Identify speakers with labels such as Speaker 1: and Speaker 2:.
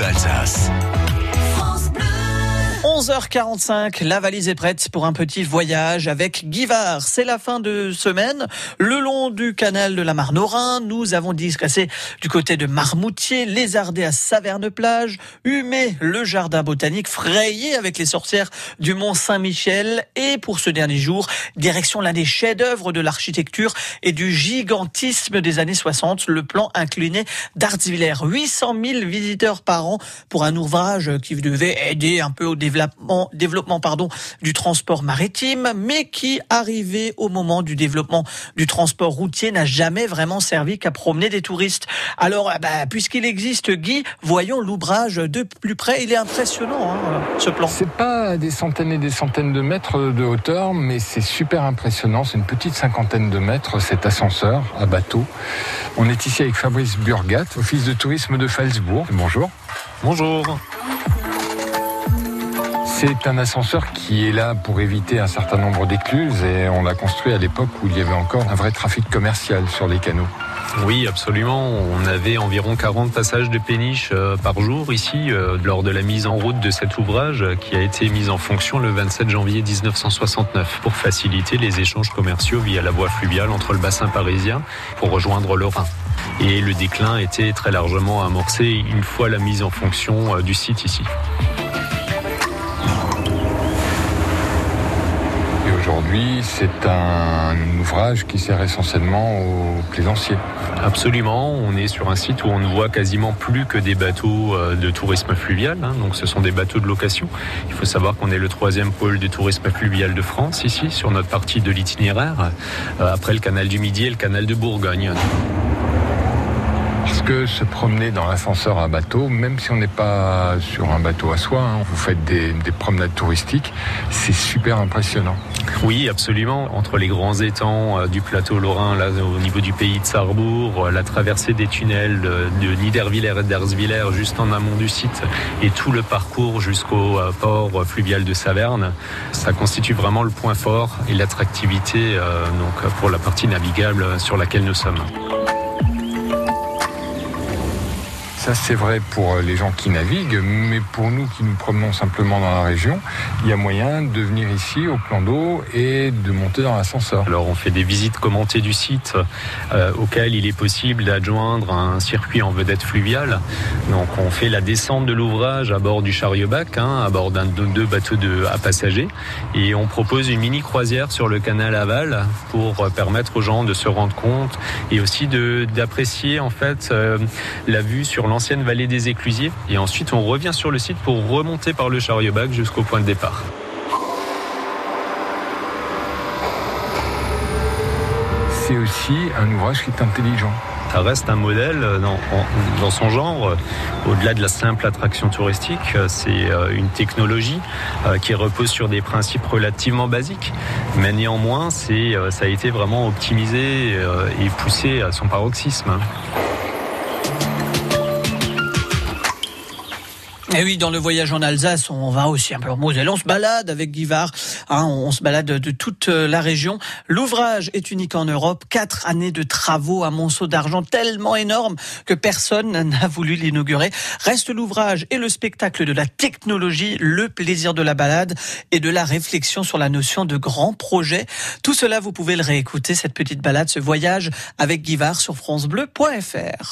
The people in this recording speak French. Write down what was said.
Speaker 1: Bleu Alsace.
Speaker 2: 11h45, la valise est prête pour un petit voyage avec Guivard. C'est la fin de semaine. Le long du canal de la Marne au nous avons discuté du côté de Marmoutier, lézardé à Saverne-Plage, humé le jardin botanique, frayé avec les sorcières du Mont Saint-Michel. Et pour ce dernier jour, direction l'un des chefs-d'œuvre de l'architecture et du gigantisme des années 60, le plan incliné d'Artsviller. 800 000 visiteurs par an pour un ouvrage qui devait aider un peu au développement développement, développement pardon, du transport maritime, mais qui, arrivé au moment du développement du transport routier, n'a jamais vraiment servi qu'à promener des touristes. Alors, bah, puisqu'il existe, Guy, voyons l'ouvrage de plus près. Il est impressionnant, hein, ce plan.
Speaker 3: C'est pas des centaines et des centaines de mètres de hauteur, mais c'est super impressionnant. C'est une petite cinquantaine de mètres, cet ascenseur à bateau. On est ici avec Fabrice Burgat, office de tourisme de Falsbourg. Bonjour.
Speaker 4: Bonjour.
Speaker 3: C'est un ascenseur qui est là pour éviter un certain nombre d'écluses et on l'a construit à l'époque où il y avait encore un vrai trafic commercial sur les canaux.
Speaker 4: Oui, absolument. On avait environ 40 passages de péniche euh, par jour ici euh, lors de la mise en route de cet ouvrage qui a été mis en fonction le 27 janvier 1969 pour faciliter les échanges commerciaux via la voie fluviale entre le bassin parisien pour rejoindre le Rhin. Et le déclin était très largement amorcé une fois la mise en fonction euh, du site ici.
Speaker 3: Aujourd'hui, c'est un ouvrage qui sert essentiellement aux plaisanciers.
Speaker 4: Absolument, on est sur un site où on ne voit quasiment plus que des bateaux euh, de tourisme fluvial, hein. donc ce sont des bateaux de location. Il faut savoir qu'on est le troisième pôle de tourisme fluvial de France ici, sur notre partie de l'itinéraire, euh, après le canal du Midi et le canal de Bourgogne.
Speaker 3: Parce que se promener dans l'ascenseur à bateau, même si on n'est pas sur un bateau à soi, hein, vous faites des, des promenades touristiques, c'est super impressionnant.
Speaker 4: Oui, absolument. Entre les grands étangs euh, du plateau lorrain, là, au niveau du pays de Sarrebourg, euh, la traversée des tunnels de, de Niederwiller et d'Erzwiller juste en amont du site, et tout le parcours jusqu'au euh, port fluvial de Saverne, ça constitue vraiment le point fort et l'attractivité donc pour la partie navigable sur laquelle nous sommes.
Speaker 3: Ça, c'est vrai pour les gens qui naviguent, mais pour nous qui nous promenons simplement dans la région, il y a moyen de venir ici au plan d'eau et de monter dans l'ascenseur.
Speaker 4: Alors, on fait des visites commentées du site euh, auquel il est possible d'adjoindre un circuit en vedette fluviale. Donc, on fait la descente de l'ouvrage à bord du chariot-bac, hein, à bord d'un de deux bateaux à passagers, et on propose une mini croisière sur le canal aval pour permettre aux gens de se rendre compte et aussi d'apprécier en fait euh, la vue sur l'ancienne vallée des Éclusiers. Et ensuite, on revient sur le site pour remonter par le chariot-bac jusqu'au point de départ.
Speaker 3: C'est aussi un ouvrage qui est intelligent.
Speaker 4: Ça reste un modèle dans, dans son genre. Au-delà de la simple attraction touristique, c'est une technologie qui repose sur des principes relativement basiques. Mais néanmoins, ça a été vraiment optimisé et poussé à son paroxysme.
Speaker 2: Et oui, dans le voyage en Alsace, on va aussi un peu en Moselle. On se balade avec Guivard. Hein, on se balade de toute la région. L'ouvrage est unique en Europe. Quatre années de travaux, un monceau d'argent tellement énorme que personne n'a voulu l'inaugurer. Reste l'ouvrage et le spectacle de la technologie, le plaisir de la balade et de la réflexion sur la notion de grand projet. Tout cela, vous pouvez le réécouter, cette petite balade, ce voyage avec Guivard sur francebleu.fr.